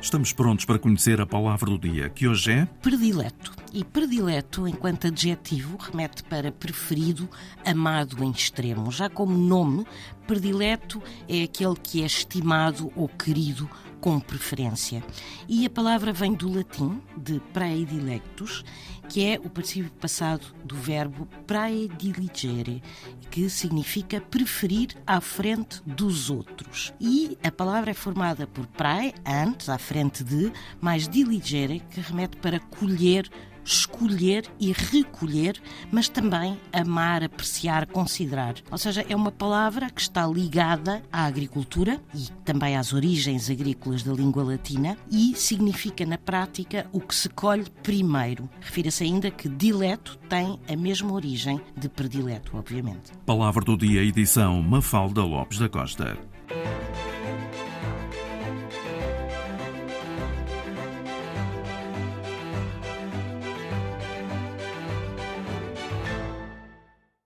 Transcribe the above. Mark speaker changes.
Speaker 1: Estamos prontos para conhecer a palavra do dia, que hoje é.
Speaker 2: Predileto. E predileto, enquanto adjetivo, remete para preferido, amado em extremo. Já como nome, predileto é aquele que é estimado ou querido com preferência. E a palavra vem do latim, de praedilectus, que é o participio passado do verbo praediligere, que significa preferir à frente dos outros. E a palavra é formada por prae, antes, à frente de, mais diligere, que remete para colher, e recolher, mas também amar, apreciar, considerar. Ou seja, é uma palavra que está ligada à agricultura e também às origens agrícolas da língua latina e significa na prática o que se colhe primeiro. Refira-se ainda que dileto tem a mesma origem de predileto, obviamente.
Speaker 1: Palavra do dia, edição Mafalda Lopes da Costa.